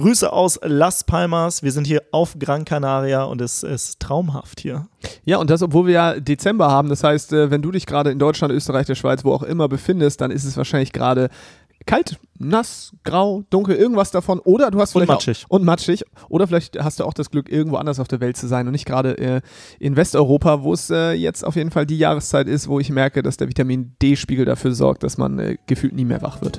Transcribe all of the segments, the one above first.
Grüße aus Las Palmas. Wir sind hier auf Gran Canaria und es ist traumhaft hier. Ja, und das, obwohl wir ja Dezember haben. Das heißt, äh, wenn du dich gerade in Deutschland, Österreich, der Schweiz, wo auch immer befindest, dann ist es wahrscheinlich gerade kalt, nass, grau, dunkel, irgendwas davon. Oder du hast Und vielleicht matschig. Auch, und matschig. Oder vielleicht hast du auch das Glück, irgendwo anders auf der Welt zu sein und nicht gerade äh, in Westeuropa, wo es äh, jetzt auf jeden Fall die Jahreszeit ist, wo ich merke, dass der Vitamin D-Spiegel dafür sorgt, dass man äh, gefühlt nie mehr wach wird.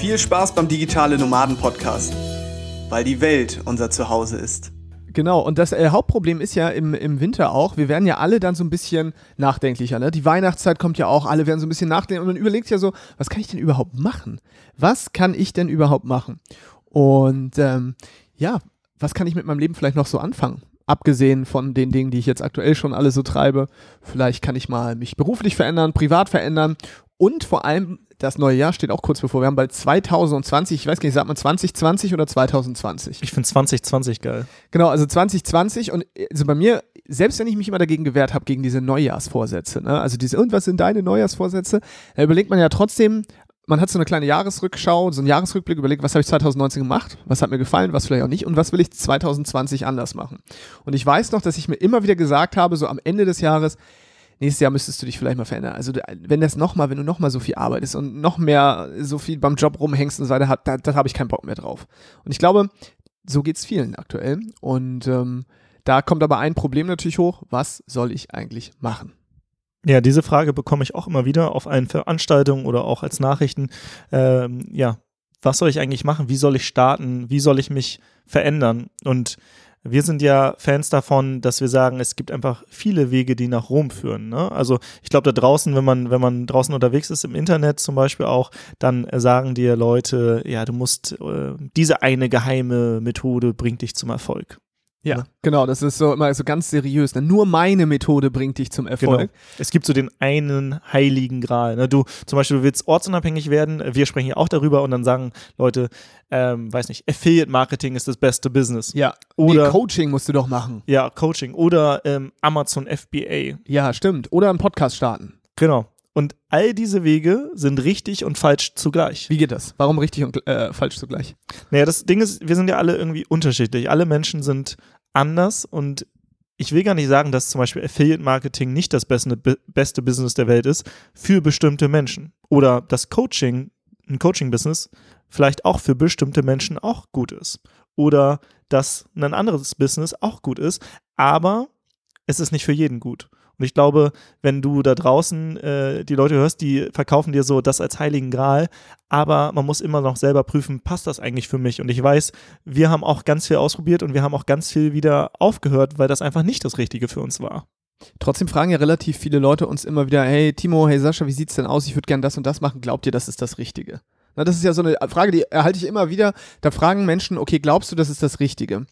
Viel Spaß beim Digitale Nomaden Podcast, weil die Welt unser Zuhause ist. Genau, und das äh, Hauptproblem ist ja im, im Winter auch, wir werden ja alle dann so ein bisschen nachdenklicher. Ne? Die Weihnachtszeit kommt ja auch, alle werden so ein bisschen nachdenken und man überlegt ja so, was kann ich denn überhaupt machen? Was kann ich denn überhaupt machen? Und ähm, ja, was kann ich mit meinem Leben vielleicht noch so anfangen? Abgesehen von den Dingen, die ich jetzt aktuell schon alle so treibe. Vielleicht kann ich mal mich beruflich verändern, privat verändern und vor allem das neue Jahr steht auch kurz bevor. Wir haben bald 2020, ich weiß gar nicht, sagt man 2020 oder 2020? Ich finde 2020 geil. Genau, also 2020 und also bei mir, selbst wenn ich mich immer dagegen gewehrt habe, gegen diese Neujahrsvorsätze, ne? also diese, und was sind deine Neujahrsvorsätze, da überlegt man ja trotzdem, man hat so eine kleine Jahresrückschau, so einen Jahresrückblick, überlegt, was habe ich 2019 gemacht, was hat mir gefallen, was vielleicht auch nicht und was will ich 2020 anders machen. Und ich weiß noch, dass ich mir immer wieder gesagt habe, so am Ende des Jahres, nächstes Jahr müsstest du dich vielleicht mal verändern. Also wenn das nochmal, wenn du nochmal so viel arbeitest und noch mehr so viel beim Job rumhängst und so weiter, da, da habe ich keinen Bock mehr drauf. Und ich glaube, so geht es vielen aktuell. Und ähm, da kommt aber ein Problem natürlich hoch, was soll ich eigentlich machen? Ja, diese Frage bekomme ich auch immer wieder auf allen Veranstaltungen oder auch als Nachrichten. Ähm, ja, was soll ich eigentlich machen? Wie soll ich starten? Wie soll ich mich verändern? Und wir sind ja Fans davon, dass wir sagen, es gibt einfach viele Wege, die nach Rom führen. Ne? Also ich glaube, da draußen, wenn man, wenn man draußen unterwegs ist, im Internet zum Beispiel auch, dann sagen dir Leute, ja, du musst, äh, diese eine geheime Methode bringt dich zum Erfolg. Ja, genau, das ist so immer so ganz seriös. Ne? Nur meine Methode bringt dich zum Erfolg. Genau. Es gibt so den einen heiligen Gral. Ne? Du zum Beispiel du willst ortsunabhängig werden, wir sprechen hier auch darüber und dann sagen Leute, ähm, weiß nicht, Affiliate Marketing ist das beste Business. Ja, Oder- nee, Coaching musst du doch machen. Ja, Coaching oder ähm, Amazon FBA. Ja, stimmt. Oder einen Podcast starten. Genau. Und all diese Wege sind richtig und falsch zugleich. Wie geht das? Warum richtig und äh, falsch zugleich? Naja, das Ding ist, wir sind ja alle irgendwie unterschiedlich. Alle Menschen sind anders und ich will gar nicht sagen, dass zum Beispiel Affiliate Marketing nicht das beste, be- beste Business der Welt ist für bestimmte Menschen. Oder das Coaching, ein Coaching-Business, vielleicht auch für bestimmte Menschen auch gut ist. Oder dass ein anderes Business auch gut ist, aber es ist nicht für jeden gut. Und ich glaube, wenn du da draußen äh, die Leute hörst, die verkaufen dir so das als heiligen Gral, aber man muss immer noch selber prüfen, passt das eigentlich für mich? Und ich weiß, wir haben auch ganz viel ausprobiert und wir haben auch ganz viel wieder aufgehört, weil das einfach nicht das Richtige für uns war. Trotzdem fragen ja relativ viele Leute uns immer wieder, hey Timo, hey Sascha, wie sieht's denn aus? Ich würde gern das und das machen. Glaubt ihr, das ist das Richtige? Na, das ist ja so eine Frage, die erhalte ich immer wieder. Da fragen Menschen, okay, glaubst du, das ist das Richtige?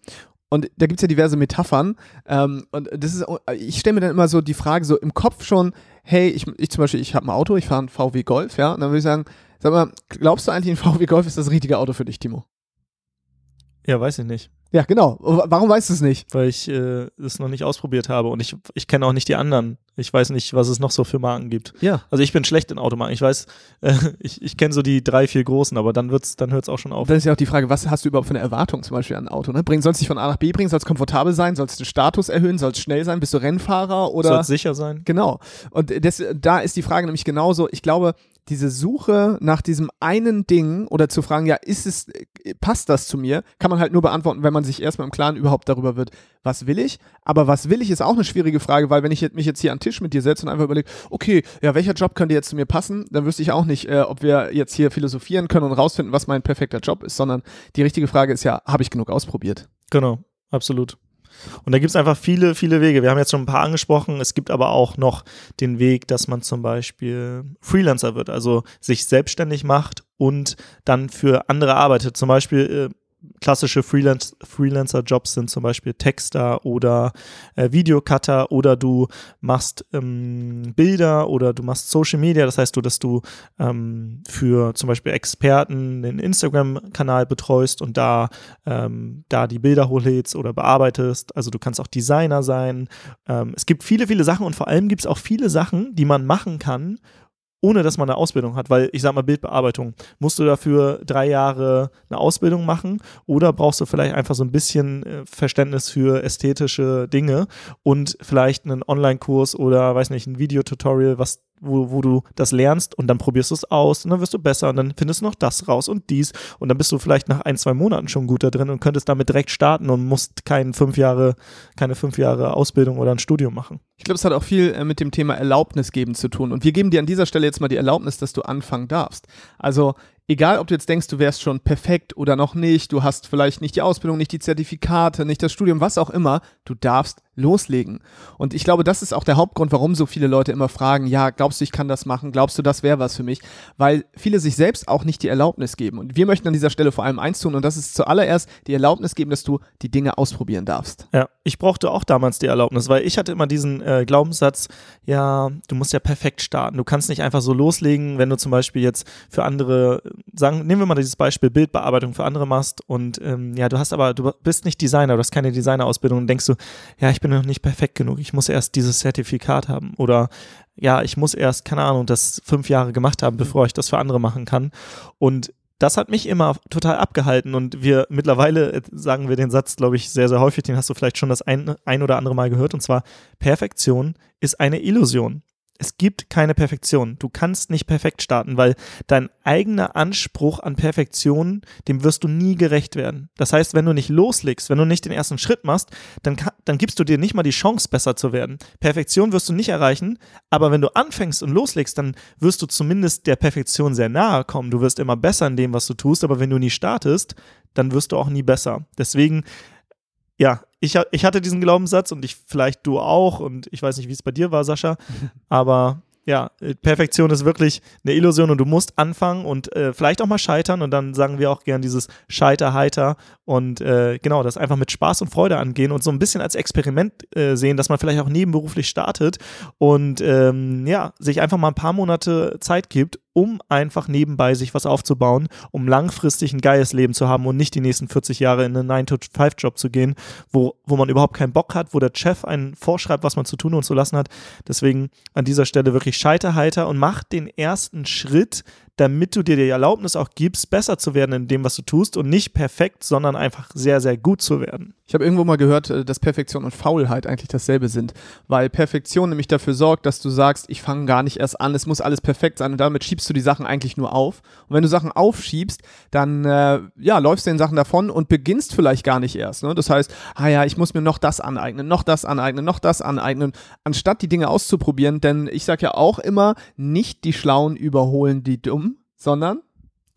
Und da gibt's ja diverse Metaphern. Ähm, und das ist, ich stelle mir dann immer so die Frage so im Kopf schon, hey, ich, ich zum Beispiel, ich habe ein Auto, ich fahre einen VW Golf, ja, und dann würde ich sagen, sag mal, glaubst du eigentlich, ein VW Golf ist das richtige Auto für dich, Timo? Ja, weiß ich nicht, Ja, genau. Warum weißt du es nicht? weil ich äh, es noch nicht ausprobiert habe und ich, ich kenne auch nicht die anderen. Ich weiß nicht, was es noch so für Marken gibt. Ja. Also ich bin schlecht in Automarken. Ich weiß, äh, ich, ich kenne so die drei, vier großen, aber dann wird's, dann hört's auch schon auf. Dann ist ja auch die Frage, was hast du überhaupt für eine Erwartung zum Beispiel an ein Auto? Ne? Bring, soll es dich von A nach B bringen? Soll es komfortabel sein? Soll es den Status erhöhen? Soll es schnell sein? Bist du Rennfahrer oder? Soll sicher sein? Genau. Und das, da ist die Frage nämlich genauso. Ich glaube, diese Suche nach diesem einen Ding oder zu fragen, ja, ist es, passt das zu mir, kann man halt nur beantworten, wenn man sich erstmal im Klaren überhaupt darüber wird, was will ich. Aber was will ich, ist auch eine schwierige Frage, weil wenn ich mich jetzt hier an den Tisch mit dir setze und einfach überlege, okay, ja, welcher Job könnte jetzt zu mir passen, dann wüsste ich auch nicht, äh, ob wir jetzt hier philosophieren können und rausfinden, was mein perfekter Job ist, sondern die richtige Frage ist ja, habe ich genug ausprobiert? Genau, absolut. Und da gibt es einfach viele, viele Wege. Wir haben jetzt schon ein paar angesprochen. Es gibt aber auch noch den Weg, dass man zum Beispiel Freelancer wird, also sich selbstständig macht und dann für andere arbeitet. Zum Beispiel, äh, klassische Freelance, Freelancer-Jobs sind zum Beispiel Texter oder äh, Videocutter oder du machst ähm, Bilder oder du machst Social Media. Das heißt du, dass du ähm, für zum Beispiel Experten den Instagram-Kanal betreust und da, ähm, da die Bilder hochlädst oder bearbeitest. Also du kannst auch Designer sein. Ähm, es gibt viele, viele Sachen und vor allem gibt es auch viele Sachen, die man machen kann, ohne dass man eine Ausbildung hat, weil ich sag mal Bildbearbeitung, musst du dafür drei Jahre eine Ausbildung machen oder brauchst du vielleicht einfach so ein bisschen äh, Verständnis für ästhetische Dinge und vielleicht einen Online-Kurs oder weiß nicht, ein Videotutorial, was wo, wo du das lernst und dann probierst du es aus und dann wirst du besser und dann findest du noch das raus und dies und dann bist du vielleicht nach ein, zwei Monaten schon gut da drin und könntest damit direkt starten und musst kein fünf Jahre, keine fünf Jahre Ausbildung oder ein Studium machen. Ich glaube, es hat auch viel äh, mit dem Thema Erlaubnis geben zu tun und wir geben dir an dieser Stelle jetzt mal die Erlaubnis, dass du anfangen darfst. Also egal ob du jetzt denkst, du wärst schon perfekt oder noch nicht, du hast vielleicht nicht die Ausbildung, nicht die Zertifikate, nicht das Studium, was auch immer, du darfst loslegen. Und ich glaube, das ist auch der Hauptgrund, warum so viele Leute immer fragen, ja, glaubst du, ich kann das machen? Glaubst du, das wäre was für mich? Weil viele sich selbst auch nicht die Erlaubnis geben. Und wir möchten an dieser Stelle vor allem eins tun und das ist zuallererst die Erlaubnis geben, dass du die Dinge ausprobieren darfst. Ja, ich brauchte auch damals die Erlaubnis, weil ich hatte immer diesen äh, Glaubenssatz, ja, du musst ja perfekt starten. Du kannst nicht einfach so loslegen, wenn du zum Beispiel jetzt für andere, sagen, nehmen wir mal dieses Beispiel Bildbearbeitung für andere machst und ähm, ja, du hast aber, du bist nicht Designer, du hast keine Designerausbildung und denkst du, ja, ich bin noch nicht perfekt genug, ich muss erst dieses Zertifikat haben oder ja, ich muss erst, keine Ahnung, das fünf Jahre gemacht haben, bevor ich das für andere machen kann. Und das hat mich immer total abgehalten und wir mittlerweile äh, sagen wir den Satz, glaube ich, sehr, sehr häufig, den hast du vielleicht schon das ein, ein oder andere Mal gehört und zwar Perfektion ist eine Illusion es gibt keine Perfektion. Du kannst nicht perfekt starten, weil dein eigener Anspruch an Perfektion, dem wirst du nie gerecht werden. Das heißt, wenn du nicht loslegst, wenn du nicht den ersten Schritt machst, dann, dann gibst du dir nicht mal die Chance, besser zu werden. Perfektion wirst du nicht erreichen, aber wenn du anfängst und loslegst, dann wirst du zumindest der Perfektion sehr nahe kommen. Du wirst immer besser in dem, was du tust, aber wenn du nie startest, dann wirst du auch nie besser. Deswegen ja, ich, ich hatte diesen Glaubenssatz und ich vielleicht du auch und ich weiß nicht, wie es bei dir war, Sascha, aber ja, Perfektion ist wirklich eine Illusion und du musst anfangen und äh, vielleicht auch mal scheitern und dann sagen wir auch gern dieses Scheiter heiter und äh, genau, das einfach mit Spaß und Freude angehen und so ein bisschen als Experiment äh, sehen, dass man vielleicht auch nebenberuflich startet und ähm, ja, sich einfach mal ein paar Monate Zeit gibt, um einfach nebenbei sich was aufzubauen, um langfristig ein geiles Leben zu haben und nicht die nächsten 40 Jahre in einen 9-to-5-Job zu gehen, wo, wo man überhaupt keinen Bock hat, wo der Chef einen vorschreibt, was man zu tun und zu lassen hat. Deswegen an dieser Stelle wirklich scheiterheiter und mach den ersten Schritt, damit du dir die Erlaubnis auch gibst, besser zu werden in dem, was du tust und nicht perfekt, sondern einfach sehr, sehr gut zu werden. Ich habe irgendwo mal gehört, äh, dass Perfektion und Faulheit eigentlich dasselbe sind, weil Perfektion nämlich dafür sorgt, dass du sagst, ich fange gar nicht erst an, es muss alles perfekt sein und damit schiebst du die Sachen eigentlich nur auf. Und wenn du Sachen aufschiebst, dann äh, ja, läufst du den Sachen davon und beginnst vielleicht gar nicht erst. Ne? Das heißt, ah ja, ich muss mir noch das aneignen, noch das aneignen, noch das aneignen, anstatt die Dinge auszuprobieren, denn ich sage ja auch immer, nicht die Schlauen überholen die Dummen, sondern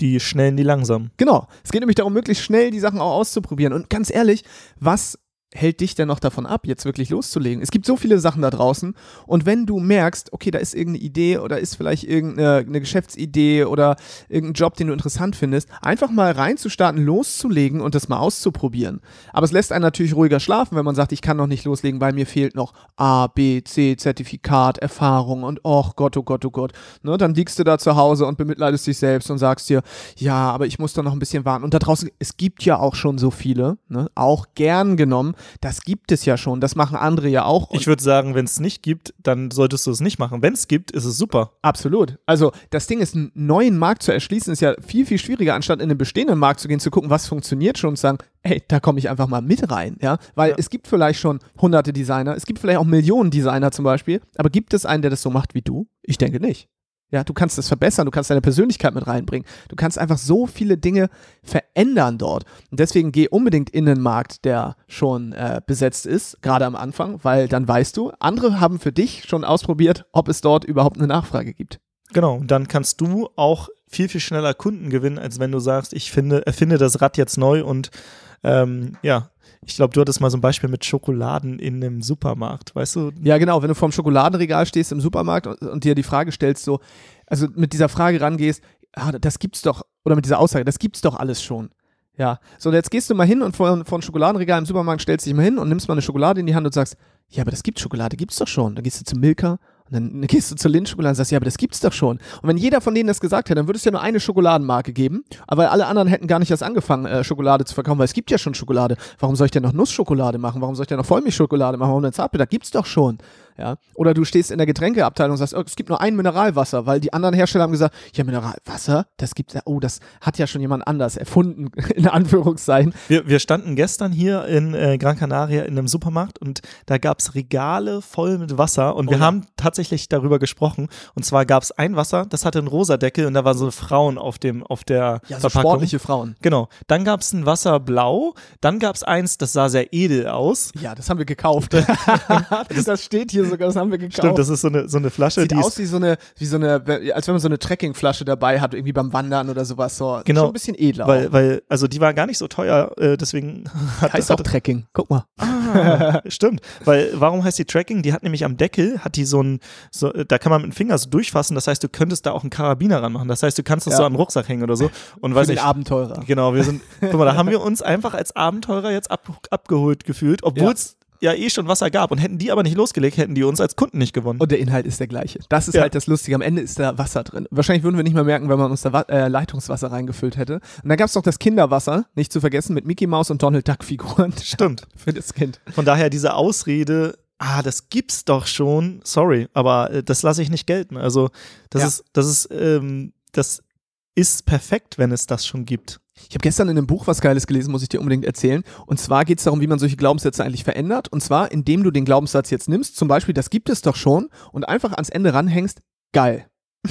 die schnellen, die langsam. Genau. Es geht nämlich darum, möglichst schnell die Sachen auch auszuprobieren. Und ganz ehrlich, was hält dich denn noch davon ab, jetzt wirklich loszulegen? Es gibt so viele Sachen da draußen und wenn du merkst, okay, da ist irgendeine Idee oder ist vielleicht irgendeine eine Geschäftsidee oder irgendein Job, den du interessant findest, einfach mal reinzustarten, loszulegen und das mal auszuprobieren. Aber es lässt einen natürlich ruhiger schlafen, wenn man sagt, ich kann noch nicht loslegen, weil mir fehlt noch A, B, C, Zertifikat, Erfahrung und oh Gott, oh Gott, oh Gott. Ne, dann liegst du da zu Hause und bemitleidest dich selbst und sagst dir, ja, aber ich muss doch noch ein bisschen warten. Und da draußen, es gibt ja auch schon so viele, ne, auch gern genommen, das gibt es ja schon, das machen andere ja auch. Ich würde sagen, wenn es nicht gibt, dann solltest du es nicht machen. Wenn es gibt, ist es super. Absolut. Also das Ding ist, einen neuen Markt zu erschließen, ist ja viel, viel schwieriger, anstatt in einen bestehenden Markt zu gehen, zu gucken, was funktioniert schon und zu sagen, ey, da komme ich einfach mal mit rein, ja, weil ja. es gibt vielleicht schon hunderte Designer, es gibt vielleicht auch Millionen Designer zum Beispiel, aber gibt es einen, der das so macht wie du? Ich denke nicht. Ja, du kannst das verbessern, du kannst deine Persönlichkeit mit reinbringen. Du kannst einfach so viele Dinge verändern dort. Und deswegen geh unbedingt in den Markt, der schon äh, besetzt ist, gerade am Anfang, weil dann weißt du, andere haben für dich schon ausprobiert, ob es dort überhaupt eine Nachfrage gibt. Genau, und dann kannst du auch viel, viel schneller Kunden gewinnen, als wenn du sagst, ich finde, erfinde das Rad jetzt neu und ähm, ja, ich glaube, du hattest mal so ein Beispiel mit Schokoladen in einem Supermarkt, weißt du? Ja, genau, wenn du vorm Schokoladenregal stehst im Supermarkt und, und dir die Frage stellst, so, also mit dieser Frage rangehst, ah, das gibt's doch, oder mit dieser Aussage, das gibt's doch alles schon. Ja. So, und jetzt gehst du mal hin und vor, vor ein Schokoladenregal im Supermarkt stellst dich mal hin und nimmst mal eine Schokolade in die Hand und sagst, ja, aber das gibt Schokolade, gibt's doch schon. Dann gehst du zum Milka und dann gehst du zur Lindschokolade und sagst, ja, aber das gibt's doch schon. Und wenn jeder von denen das gesagt hätte, dann würde es ja nur eine Schokoladenmarke geben, aber alle anderen hätten gar nicht erst angefangen, äh, Schokolade zu verkaufen, weil es gibt ja schon Schokolade. Warum soll ich denn noch Nussschokolade machen? Warum soll ich denn noch Vollmilchschokolade machen? Warum denn Zartbitter? Gibt's doch schon. Ja. Oder du stehst in der Getränkeabteilung und sagst, oh, es gibt nur ein Mineralwasser, weil die anderen Hersteller haben gesagt, ja, Mineralwasser, das gibt's ja, oh, das hat ja schon jemand anders erfunden, in Anführungszeichen. Wir, wir standen gestern hier in äh, Gran Canaria in einem Supermarkt und da gab es Regale voll mit Wasser und wir Oh ja. haben tatsächlich darüber gesprochen. Und zwar gab es ein Wasser, das hatte einen rosa Deckel und da waren so Frauen auf dem auf der Ja, so Verpackung. sportliche Frauen. Genau. Dann gab es ein Wasser blau, dann gab es eins, das sah sehr edel aus. Ja, das haben wir gekauft. das steht hier sogar, das haben wir gekauft. Stimmt, das ist so eine, so eine Flasche, Sieht die aus ist, wie so eine, wie so eine, als wenn man so eine Trekkingflasche dabei hat, irgendwie beim Wandern oder sowas. So. Genau. Schon ein bisschen edler. weil, auch. weil, also die war gar nicht so teuer, äh, deswegen hat, heißt auch hat, Trekking. Guck mal. Ah, stimmt. Weil, warum heißt die Tracking? Die hat nämlich am Deckel, hat die so ein, so, da kann man mit dem Finger so durchfassen, das heißt, du könntest da auch einen Karabiner ranmachen. Das heißt, du kannst das Ja. so an den Rucksack hängen oder so. Und Für weiß nicht. Abenteurer. Genau, wir sind, guck mal, da haben wir uns einfach als Abenteurer jetzt ab, abgeholt gefühlt, obwohl es ja. Eh schon Wasser gab. Und hätten die aber nicht losgelegt, hätten die uns als Kunden nicht gewonnen. Und der Inhalt ist der gleiche. Das ist Ja. halt das Lustige. Am Ende ist da Wasser drin. Wahrscheinlich würden wir nicht mal merken, wenn man uns da Wa äh, Leitungswasser reingefüllt hätte. Und dann gab es noch das Kinderwasser, nicht zu vergessen, mit Mickey Mouse und Donald Duck Figuren. Stimmt. Für das Kind. Von daher diese Ausrede, ah, das gibt's doch schon, sorry, aber äh, das lasse ich nicht gelten. Also, das Ja. ist, das ist, ähm, das ist perfekt, wenn es das schon gibt. Ich habe gestern in einem Buch was Geiles gelesen, muss ich dir unbedingt erzählen. Und zwar geht es darum, wie man solche Glaubenssätze eigentlich verändert. Und zwar, indem du den Glaubenssatz jetzt nimmst, zum Beispiel, das gibt es doch schon, und einfach ans Ende ranhängst, geil.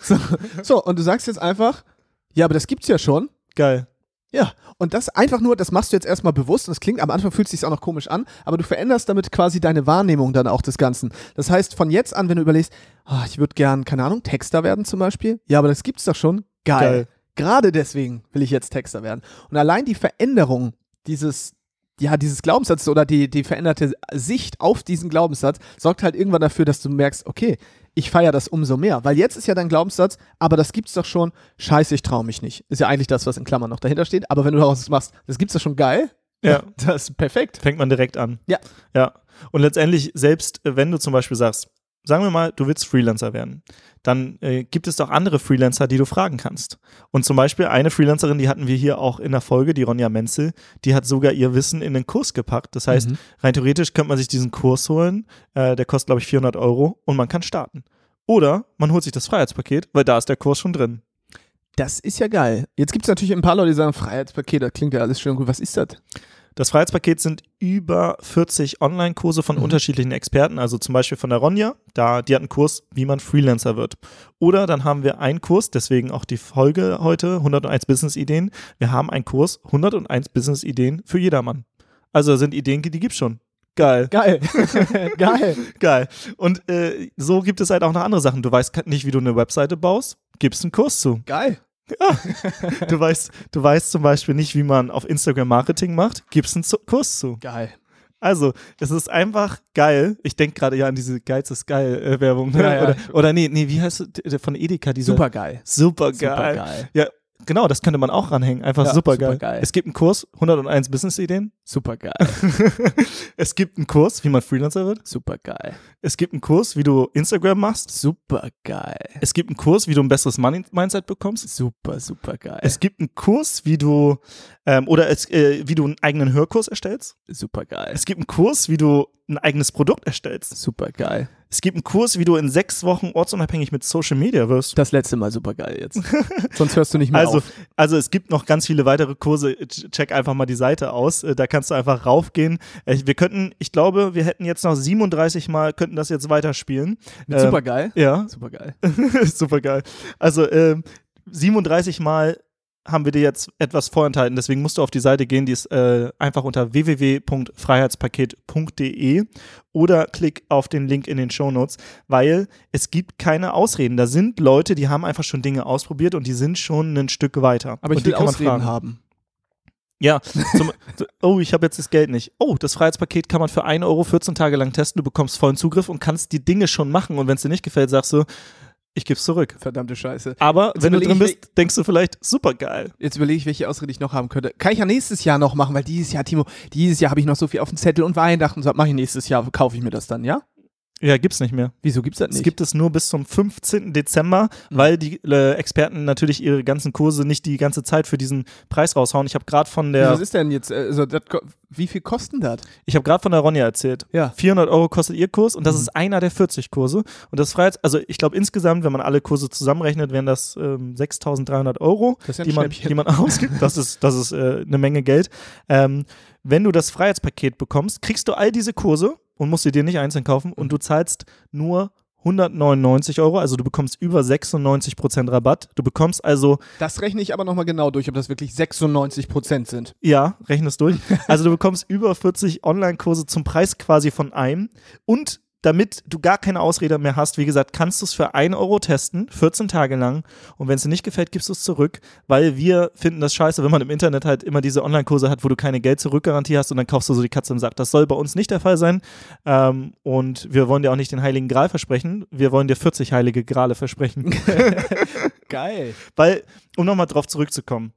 so, so, und du sagst jetzt einfach, ja, aber das gibt's ja schon. Geil. Ja, und das einfach nur, das machst du jetzt erstmal bewusst und das klingt am Anfang fühlt es sich auch noch komisch an, aber du veränderst damit quasi deine Wahrnehmung dann auch des Ganzen. Das heißt, von jetzt an, wenn du überlegst, ah, ich würde gern, keine Ahnung, Texter werden zum Beispiel, ja, aber das gibt's doch schon, geil. Geil. Gerade deswegen will ich jetzt Texter werden. Und allein die Veränderung dieses, ja, dieses Glaubenssatzes oder die, die veränderte Sicht auf diesen Glaubenssatz sorgt halt irgendwann dafür, dass du merkst, okay, ich feiere das umso mehr. Weil jetzt ist ja dein Glaubenssatz, aber das gibt's doch schon, scheiße, ich traue mich nicht. Ist ja eigentlich das, was in Klammern noch dahinter steht. Aber wenn du daraus machst, das gibt's doch schon geil, Ja. das ist perfekt. Fängt man direkt an. Ja. Ja. Und letztendlich, selbst äh, wenn du zum Beispiel sagst, sagen wir mal, du willst Freelancer werden, dann äh, gibt es doch andere Freelancer, die du fragen kannst. Und zum Beispiel eine Freelancerin, die hatten wir hier auch in der Folge, die Ronja Menzel, die hat sogar ihr Wissen in den Kurs gepackt. Das heißt, Mhm. rein theoretisch könnte man sich diesen Kurs holen, äh, der kostet, glaube ich, 400 Euro und man kann starten. Oder man holt sich das Freiheitspaket, weil da ist der Kurs schon drin. Das ist ja geil. Jetzt gibt's natürlich ein paar Leute, die sagen, Freiheitspaket, das klingt ja alles schön gut. Was ist das? Das Freiheitspaket sind über 40 Online-Kurse von Mhm. unterschiedlichen Experten, also zum Beispiel von der Ronja, da, die hat einen Kurs, wie man Freelancer wird. Oder dann haben wir einen Kurs, deswegen auch die Folge heute, 101 Business-Ideen. Wir haben einen Kurs, 101 Business-Ideen für jedermann. Also sind Ideen, die gibt's schon. Geil, Geil. geil. geil. Und äh, so gibt es halt auch noch andere Sachen. Du weißt nicht, wie du eine Webseite baust, gibst einen Kurs zu. Geil. Du weißt, du weißt zum Beispiel nicht, wie man auf Instagram Marketing macht, gibst einen Kurs zu. Geil. Also, es ist einfach geil. Ich denke gerade ja an diese Geiz ist geil Werbung. Ne? Ja, ja. Oder, oder nee, nee, wie heißt es? von Edeka? Dieser, Super geil. Super Super geil. geil. Ja, genau, das könnte man auch ranhängen. Einfach Ja, super geil. Es gibt einen Kurs, 101 Business-Ideen. Super geil. es gibt einen Kurs, wie man Freelancer wird. Super geil. Es gibt einen Kurs, wie du Instagram machst. Super geil. Es gibt einen Kurs, wie du ein besseres Money-Mindset bekommst. Super, super geil. Es gibt einen Kurs, wie du ähm, oder es, äh, wie du einen eigenen Hörkurs erstellst. Super geil. Es gibt einen Kurs, wie du ein eigenes Produkt erstellst. Super geil. Es gibt einen Kurs, wie du in sechs Wochen ortsunabhängig mit Social Media wirst. Das letzte Mal super geil jetzt. Sonst hörst du nicht mehr Also, auf. also es gibt noch ganz viele weitere Kurse. Ch- Check einfach mal die Seite aus. Äh, Da kannst du einfach raufgehen. Äh, Wir könnten, ich glaube, wir hätten jetzt noch 37 Mal, könnten das jetzt weiterspielen. Mit ähm, super geil. Ja, Super geil. super geil. Also ähm, 37 Mal haben wir dir jetzt etwas vorenthalten. Deswegen musst du auf die Seite gehen, die ist äh, einfach unter www.freiheitspaket.de oder klick auf den Link in den Shownotes, weil es gibt keine Ausreden. Da sind Leute, die haben einfach schon Dinge ausprobiert und die sind schon ein Stück weiter. Aber ich will kann man Ausreden fragen. haben. Ja, zum, oh, ich habe jetzt das Geld nicht. Oh, das Freiheitspaket kann man für 1 Euro 14 Tage lang testen. Du bekommst vollen Zugriff und kannst die Dinge schon machen. Und wenn es dir nicht gefällt, sagst du, ich gebe es zurück. Verdammte Scheiße. Aber Jetzt wenn du drin bist, denkst du vielleicht, super geil. Jetzt überlege ich, welche Ausrede ich noch haben könnte. Kann ich ja nächstes Jahr noch machen, weil dieses Jahr, Timo, dieses Jahr habe ich noch so viel auf dem Zettel und Weihnachten. So, mache ich nächstes Jahr, kaufe ich mir das dann, ja? Ja, gibt's nicht mehr. Wieso gibt's das Es nicht? gibt es nur bis zum 15. Dezember, weil die äh, Experten natürlich ihre ganzen Kurse nicht die ganze Zeit für diesen Preis raushauen. Ich habe gerade von der, Was ist denn jetzt, also, das, wie viel kosten das? ich habe gerade von der Ronja erzählt. Ja. 400 Euro kostet ihr Kurs und das Mhm. ist einer der 40 Kurse. Und das Freiheits, also ich glaube insgesamt, wenn man alle Kurse zusammenrechnet, wären das ähm, 6.300 Euro, Das ist ja die, man, die man ausgibt. Das ist, das ist äh, eine Menge Geld. Ähm, wenn du das Freiheitspaket bekommst, kriegst du all diese Kurse und musst sie dir nicht einzeln kaufen und du zahlst nur 199 Euro, also du bekommst über 96% Rabatt. Du bekommst also, Das rechne ich aber nochmal genau durch, ob das wirklich 96 Prozent sind. ja, rechne es durch, also du bekommst über 40 Online-Kurse zum Preis quasi von einem und damit du gar keine Ausrede mehr hast, wie gesagt, kannst du es für 1 Euro testen, 14 Tage lang. Und wenn es dir nicht gefällt, gibst du es zurück, weil wir finden das scheiße, wenn man im Internet halt immer diese Online-Kurse hat, wo du keine Geld-Zurück-Garantie hast und dann kaufst du so die Katze im Sack. Das soll bei uns nicht der Fall sein. Ähm, und wir wollen dir auch nicht den Heiligen Gral versprechen. Wir wollen dir 40 heilige Grale versprechen. Geil. Weil, um nochmal drauf zurückzukommen,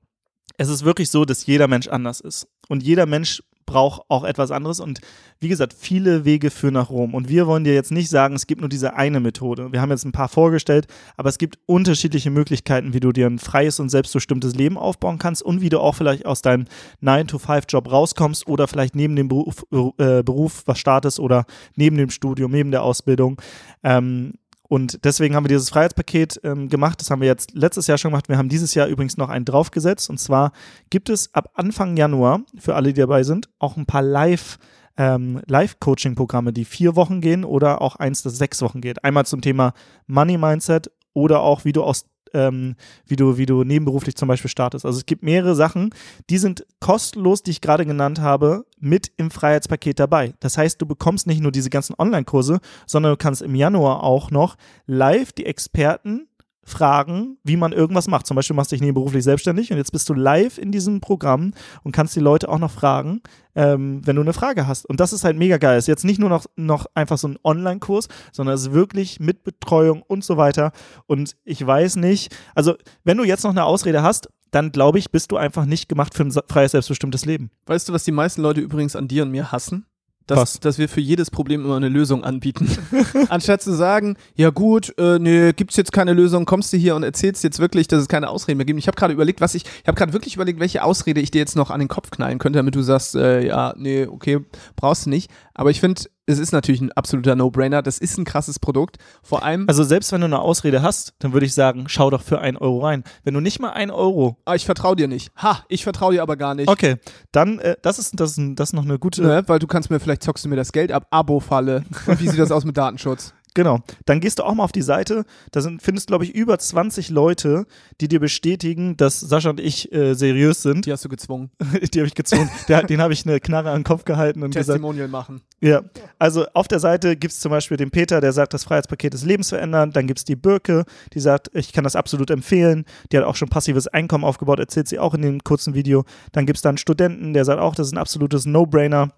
es ist wirklich so, dass jeder Mensch anders ist. Und jeder Mensch braucht auch etwas anderes. Und wie gesagt, viele Wege führen nach Rom. Und wir wollen dir jetzt nicht sagen, es gibt nur diese eine Methode. Wir haben jetzt ein paar vorgestellt, aber es gibt unterschiedliche Möglichkeiten, wie du dir ein freies und selbstbestimmtes Leben aufbauen kannst und wie du auch vielleicht aus deinem 9-to-5-Job rauskommst oder vielleicht neben dem Beruf, äh, Beruf was startest oder neben dem Studium, neben der Ausbildung. Ähm, und deswegen haben wir dieses Freiheitspaket ähm, gemacht. Das haben wir jetzt letztes Jahr schon gemacht. Wir haben dieses Jahr übrigens noch einen draufgesetzt. Und zwar gibt es ab Anfang Januar, für alle, die dabei sind, auch ein paar Live- ähm, Live-Coaching-Programme, die vier Wochen gehen oder auch eins, das sechs Wochen geht. Einmal zum Thema Money Mindset oder auch, wie du aus ähm, wie du, wie du nebenberuflich zum Beispiel startest. Also es gibt mehrere Sachen, die sind kostenlos, die ich gerade genannt habe, mit im Freiheitspaket dabei. Das heißt, du bekommst nicht nur diese ganzen Online-Kurse, sondern du kannst im Januar auch noch live die Experten fragen, wie man irgendwas macht. Zum Beispiel machst du dich nebenberuflich selbstständig und jetzt bist du live in diesem Programm und kannst die Leute auch noch fragen, ähm, wenn du eine Frage hast. Und das ist halt mega geil. Ist jetzt nicht nur noch, noch einfach so ein Online-Kurs, sondern es ist wirklich mit Betreuung und so weiter. Und ich weiß nicht, also wenn du jetzt noch eine Ausrede hast, dann glaube ich, bist du einfach nicht gemacht für ein freies, selbstbestimmtes Leben. Weißt du, was die meisten Leute übrigens an dir und mir hassen? Dass, dass wir für jedes Problem immer eine Lösung anbieten. Anstatt zu sagen, ja gut, äh, nee, gibt's jetzt keine Lösung, kommst du hier und erzählst jetzt wirklich, dass es keine Ausreden mehr gibt. Ich habe gerade überlegt, was ich, ich habe gerade wirklich überlegt, welche Ausrede ich dir jetzt noch an den Kopf knallen könnte, damit du sagst, äh, ja, nee, okay, brauchst du nicht. Aber ich finde, es ist natürlich ein absoluter No-Brainer. Das ist ein krasses Produkt. Vor allem, Also selbst wenn du eine Ausrede hast, dann würde ich sagen, schau doch für ein Euro rein. Wenn du nicht mal ein Euro ah, ich vertraue dir nicht. Ha, ich vertraue dir aber gar nicht. Okay, dann, äh, das, ist, das, ist, das ist noch eine gute. Ne, weil du kannst mir, vielleicht zockst du mir das Geld ab, Abo-Falle. Und wie sieht das aus mit Datenschutz? Genau. Dann gehst du auch mal auf die Seite. Da sind, findest, glaube ich, über 20 Leute, die dir bestätigen, dass Sascha und ich äh, seriös sind. Die hast du gezwungen. die habe ich gezwungen. Der, den habe ich eine Knarre an den Kopf gehalten und gesagt. Testimonial machen. Ja. Also auf der Seite gibt es zum Beispiel den Peter, der sagt, das Freiheitspaket des Lebens verändern. Dann gibt es die Birke, die sagt, ich kann das absolut empfehlen. Die hat auch schon passives Einkommen aufgebaut, erzählt sie auch in dem kurzen Video. Dann gibt es da einen Studenten, der sagt auch, das ist ein absolutes No-Brainer.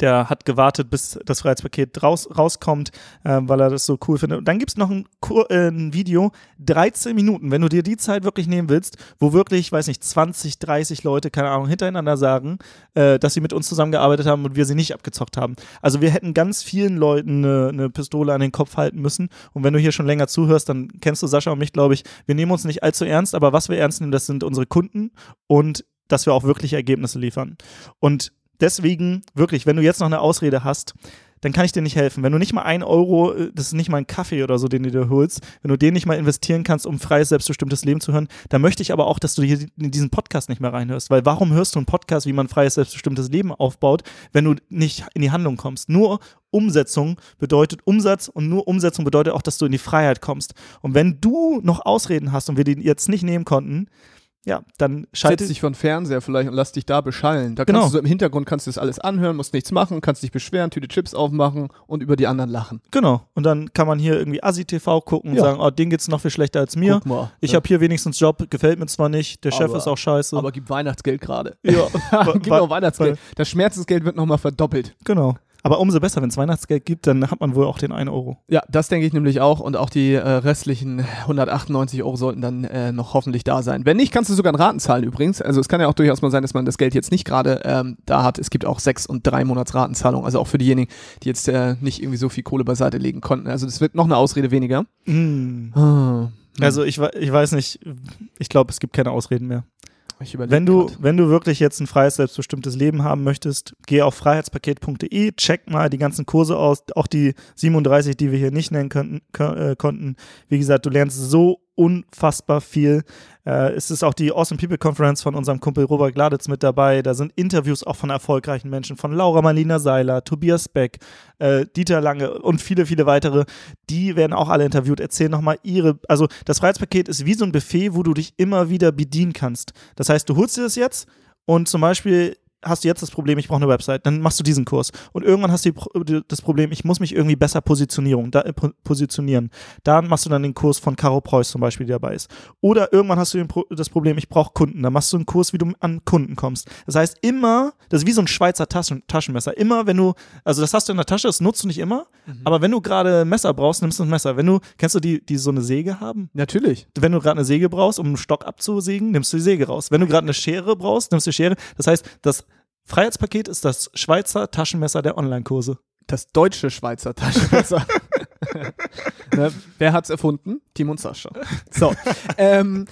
Der hat gewartet, bis das Freiheitspaket raus, rauskommt, äh, weil er das so cool findet. Und dann gibt es noch ein, äh, ein Video, 13 Minuten, wenn du dir die Zeit wirklich nehmen willst, wo wirklich, weiß nicht, 20, 30 Leute, keine Ahnung, hintereinander sagen, äh, dass sie mit uns zusammengearbeitet haben und wir sie nicht abgezockt haben. Also wir hätten ganz vielen Leuten eine, eine Pistole an den Kopf halten müssen. Und wenn du hier schon länger zuhörst, dann kennst du Sascha und mich, glaube ich. Wir nehmen uns nicht allzu ernst, aber was wir ernst nehmen, das sind unsere Kunden und dass wir auch wirklich Ergebnisse liefern. Und deswegen, wirklich, wenn du jetzt noch eine Ausrede hast, dann kann ich dir nicht helfen. Wenn du nicht mal ein Euro, äh, das ist nicht mal ein Kaffee oder so, den du dir holst, wenn du den nicht mal investieren kannst, um freies, selbstbestimmtes Leben zu hören, dann möchte ich aber auch, dass du hier in diesen Podcast nicht mehr reinhörst. Weil warum hörst du einen Podcast, wie man freies, selbstbestimmtes Leben aufbaut, wenn du nicht in die Handlung kommst? Nur Umsetzung bedeutet Umsatz und nur Umsetzung bedeutet auch, dass du in die Freiheit kommst. Und wenn du noch Ausreden hast und wir die jetzt nicht nehmen konnten, ja, dann schalte Setz dich von Fernseher vielleicht und lass dich da beschallen. Da Genau. kannst du so im Hintergrund kannst du das alles anhören, musst nichts machen, kannst dich beschweren, Tüte Chips aufmachen und über die anderen lachen. Genau. Und dann kann man hier irgendwie Asi-TV gucken und Ja. sagen, oh, den geht's noch viel schlechter als mir. Guck mal. Ich Ja. habe hier wenigstens Job, gefällt mir zwar nicht, der Chef Aber- ist auch scheiße. aber gib Weihnachtsgeld gerade. ja, gib noch Weihnachtsgeld. Das Schmerzensgeld wird nochmal verdoppelt. genau. Aber umso besser, wenn es Weihnachtsgeld gibt, dann hat man wohl auch den 1 Euro. Ja, das denke ich nämlich auch. Und auch die äh, restlichen 198 Euro sollten dann äh, noch hoffentlich da sein. Wenn nicht, kannst du sogar in Raten zahlen übrigens. Also es kann ja auch durchaus mal sein, dass man das Geld jetzt nicht gerade ähm, da hat. Es gibt auch sechs und drei Monats Ratenzahlung. Also auch für diejenigen, die jetzt äh, nicht irgendwie so viel Kohle beiseite legen konnten. Also das wird noch eine Ausrede weniger. Mm. Ah, Also ich, ich weiß nicht, ich glaube, es gibt keine Ausreden mehr. Wenn du, grad. wenn du wirklich jetzt ein freies, selbstbestimmtes Leben haben möchtest, geh auf freiheitspaket.de, check mal die ganzen Kurse aus, auch die 37, die wir hier nicht nennen könnten, äh, konnten. Wie gesagt, du lernst so unfassbar viel. Äh, es ist auch die Awesome People Conference von unserem Kumpel Robert Gladitz mit dabei. Da sind Interviews auch von erfolgreichen Menschen, von Laura Marlina Seiler, Tobias Beck, äh, Dieter Lange und viele, viele weitere. Die werden auch alle interviewt, erzählen nochmal ihre, also das Freiheitspaket ist wie so ein Buffet, wo du dich immer wieder bedienen kannst. Das heißt, du holst dir das jetzt und zum Beispiel hast du jetzt das Problem, ich brauche eine Website, dann machst du diesen Kurs. Und irgendwann hast du das Problem, ich muss mich irgendwie besser Positionierung, da, äh, po- positionieren. Dann machst du dann den Kurs von Caro Preuß zum Beispiel, die dabei ist. Oder irgendwann hast du den das Problem, ich brauche Kunden. Dann machst du einen Kurs, wie du an Kunden kommst. Das heißt, immer, das ist wie so ein Schweizer Taschen, Taschenmesser. Immer, wenn du, also das hast du in der Tasche, das nutzt du nicht immer, aber wenn du gerade ein Messer brauchst, nimmst du ein Messer. Wenn du, kennst du die, die so eine Säge haben? Natürlich. wenn du gerade eine Säge brauchst, um einen Stock abzusägen, nimmst du die Säge raus. Wenn du gerade eine Schere brauchst, nimmst du die Schere. Das heißt, das Freiheitspaket ist das Schweizer Taschenmesser der Online-Kurse. Das deutsche Schweizer Taschenmesser. ne? Wer hat's erfunden? Tim und Sascha. So. ähm,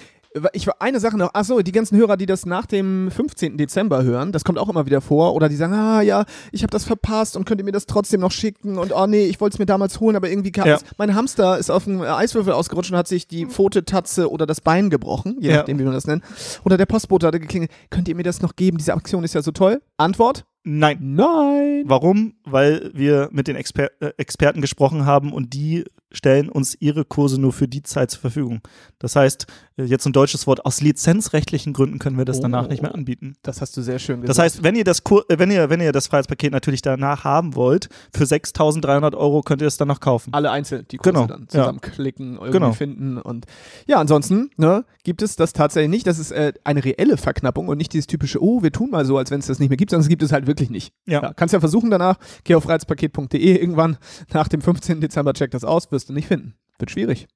ich war eine Sache noch, achso, die ganzen Hörer, die das nach dem 15. Dezember hören, das kommt auch immer wieder vor, oder die sagen, ah ja, ich habe das verpasst und könnt ihr mir das trotzdem noch schicken und oh nee, ich wollte es mir damals holen, aber irgendwie kam Ja. es. Mein Hamster ist auf dem Eiswürfel ausgerutscht und hat sich die Pfote, Tatze oder das Bein gebrochen, je Ja. nachdem, wie man das nennt. Oder der Postbote hatte geklingelt, könnt ihr mir das noch geben? Diese Aktion ist ja so toll. Antwort? Nein. Nein. Warum? Weil wir mit den Exper äh, Experten gesprochen haben und die stellen uns ihre Kurse nur für die Zeit zur Verfügung. Das heißt, äh, jetzt ein deutsches Wort, aus lizenzrechtlichen Gründen können wir das danach Oh. nicht mehr anbieten. Das hast du sehr schön gesagt. Das heißt, wenn ihr das, Kur äh, wenn ihr, wenn ihr das Freiheitspaket natürlich danach haben wollt, für 6.300 Euro könnt ihr es dann noch kaufen. alle einzeln die Kurse Genau, dann ja. zusammenklicken, irgendwie Genau. finden und ja, ansonsten ne, gibt es das tatsächlich nicht. Das ist äh, eine reelle Verknappung und nicht dieses typische, oh, wir tun mal so, als wenn es das nicht mehr gibt, sondern es gibt es halt wirklich nicht. Ja. kannst ja versuchen danach, geh auf reizpaket.de irgendwann nach dem 15. Dezember, check das aus, wirst du nicht finden. Wird schwierig.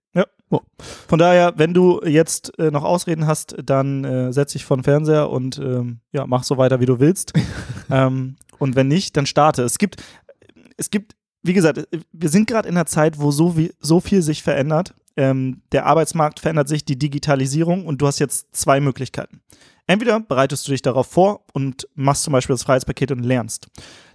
Von daher, wenn du jetzt äh, noch Ausreden hast, dann äh, setz dich vor den Fernseher und ähm, ja, mach so weiter, wie du willst. ähm, und wenn nicht, dann starte. Es gibt, es gibt, wie gesagt, äh, wir sind gerade in einer Zeit, wo so, wie, so viel sich verändert. Ähm, der Arbeitsmarkt verändert sich, die Digitalisierung und du hast jetzt zwei Möglichkeiten. Entweder bereitest du dich darauf vor und machst zum Beispiel das Freiheitspaket und lernst.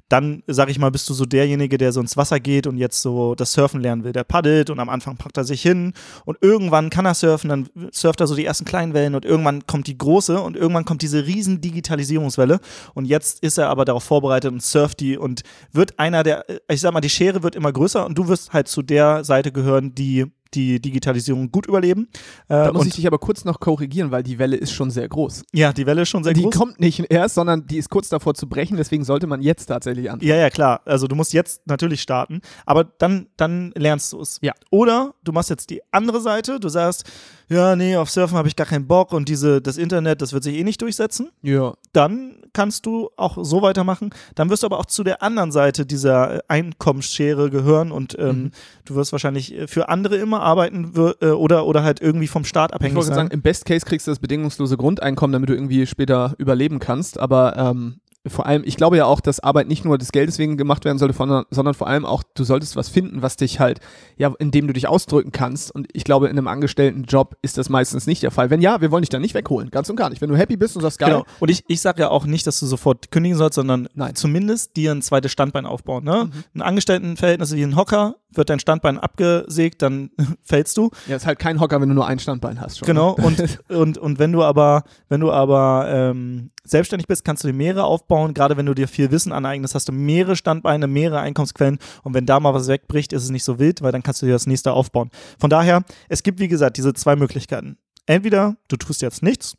Dann, sag ich mal, bist du so derjenige, der so ins Wasser geht und jetzt so das Surfen lernen will. Der paddelt und am Anfang packt er sich hin und irgendwann kann er surfen, dann surft er so die ersten kleinen Wellen und irgendwann kommt die große und irgendwann kommt diese riesen Digitalisierungswelle und jetzt ist er aber darauf vorbereitet und surft die und wird einer der, ich sag mal, die Schere wird immer größer und du wirst halt zu der Seite gehören, die die Digitalisierung gut überleben. Äh, Da muss ich dich aber kurz noch korrigieren, weil die Welle ist schon sehr groß. ja, die Welle ist schon sehr die groß. kommt nicht erst, sondern die ist kurz davor zu brechen, deswegen sollte man jetzt tatsächlich anfangen. Ja, ja, klar. Also du musst jetzt natürlich starten, aber dann, dann lernst du es. Ja. Oder du machst jetzt die andere Seite, du sagst, ja, nee, auf Surfen habe ich gar keinen Bock und diese, das Internet, das wird sich eh nicht durchsetzen. Ja. Dann kannst du auch so weitermachen. Dann wirst du aber auch zu der anderen Seite dieser äh, Einkommensschere gehören und ähm, Mhm. du wirst wahrscheinlich äh, für andere immer arbeiten äh, oder, oder halt irgendwie vom Staat Ich abhängig wollte sein. sagen, im Best Case kriegst du das bedingungslose Grundeinkommen, damit du irgendwie später überleben kannst. Aber ähm, vor allem, ich glaube ja auch, dass Arbeit nicht nur des Geldes wegen gemacht werden sollte, von, sondern vor allem auch, du solltest was finden, was dich halt, ja, in dem du dich ausdrücken kannst. Und ich glaube, in einem Angestelltenjob ist das meistens nicht der Fall. Wenn ja, wir wollen dich dann nicht wegholen, ganz und gar nicht. Wenn du happy bist und sagst, geil, Genau. Und ich, ich sage ja auch nicht, dass du sofort kündigen sollst, sondern Nein. zumindest dir ein zweites Standbein aufbauen. Ne? Mhm. Ein Angestelltenverhältnis wie ein Hocker, wird dein Standbein abgesägt, dann fällst du. ja, ist halt kein Hocker, wenn du nur ein Standbein hast schon. Genau. Und, und, und wenn du aber, wenn du aber ähm, selbstständig bist, kannst du dir mehrere aufbauen. Gerade wenn du dir viel Wissen aneignest, hast du mehrere Standbeine, mehrere Einkommensquellen. Und wenn da mal was wegbricht, ist es nicht so wild, weil dann kannst du dir das nächste aufbauen. Von daher, es gibt, wie gesagt, diese zwei Möglichkeiten. Entweder du tust jetzt nichts,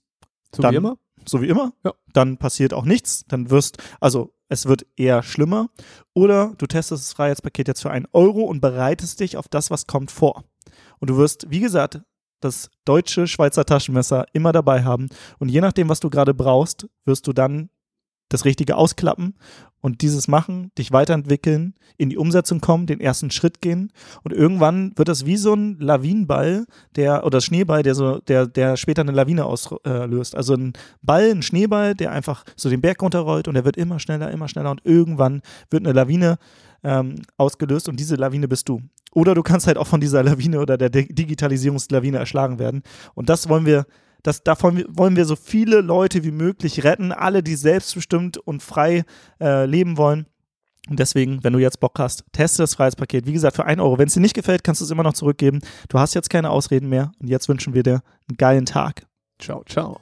so dann- wie immer. so wie immer. Ja. Dann passiert auch nichts. Dann wirst, also es wird eher schlimmer. Oder du testest das Freiheitspaket jetzt für einen Euro und bereitest dich auf das, was kommt, vor. Und du wirst, wie gesagt, das deutsche Schweizer Taschenmesser immer dabei haben. Und je nachdem, was du gerade brauchst, wirst du dann das Richtige ausklappen und dieses machen, dich weiterentwickeln, in die Umsetzung kommen, den ersten Schritt gehen und irgendwann wird das wie so ein Lawinenball, der oder Schneeball, der so der der später eine Lawine auslöst. Also ein Ball, ein Schneeball, der einfach so den Berg runterrollt und der wird immer schneller, immer schneller und irgendwann wird eine Lawine ähm, ausgelöst und diese Lawine bist du. Oder du kannst halt auch von dieser Lawine oder der Digitalisierungslawine erschlagen werden. Und das wollen wir das, davon wollen wir so viele Leute wie möglich retten, alle, die selbstbestimmt und frei äh, leben wollen. Und deswegen, wenn du jetzt Bock hast, teste das Freiheitspaket. Wie gesagt, für 1 Euro. Wenn es dir nicht gefällt, kannst du es immer noch zurückgeben. Du hast jetzt keine Ausreden mehr. Und jetzt wünschen wir dir einen geilen Tag. Ciao, ciao.